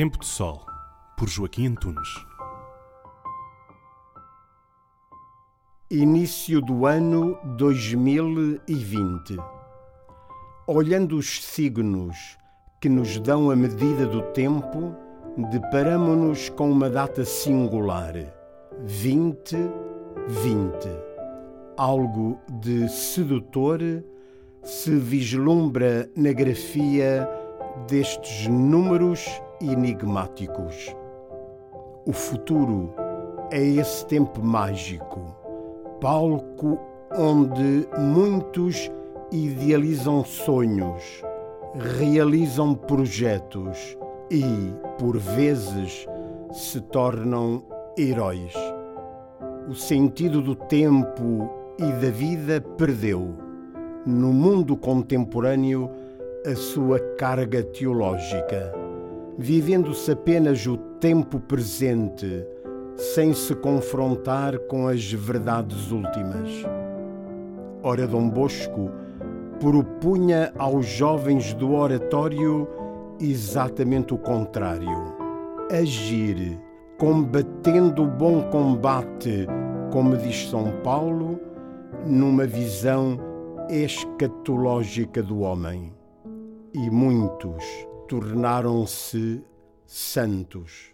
Tempo de Sol, por Joaquim Antunes. Início do ano 2020. Olhando os signos que nos dão a medida do tempo, deparamo-nos com uma data singular: 2020. Algo de sedutor se vislumbra na grafia destes números enigmáticos. O futuro é esse tempo mágico, palco onde muitos idealizam sonhos, realizam projetos e, por vezes, se tornam heróis. O sentido do tempo e da vida perdeu, no mundo contemporâneo, a sua carga teológica, vivendo-se apenas o tempo presente, sem se confrontar com as verdades últimas. Ora, Dom Bosco propunha aos jovens do oratório exatamente o contrário: agir, combatendo o bom combate, como diz São Paulo, numa visão escatológica do homem e muitos tornaram-se santos.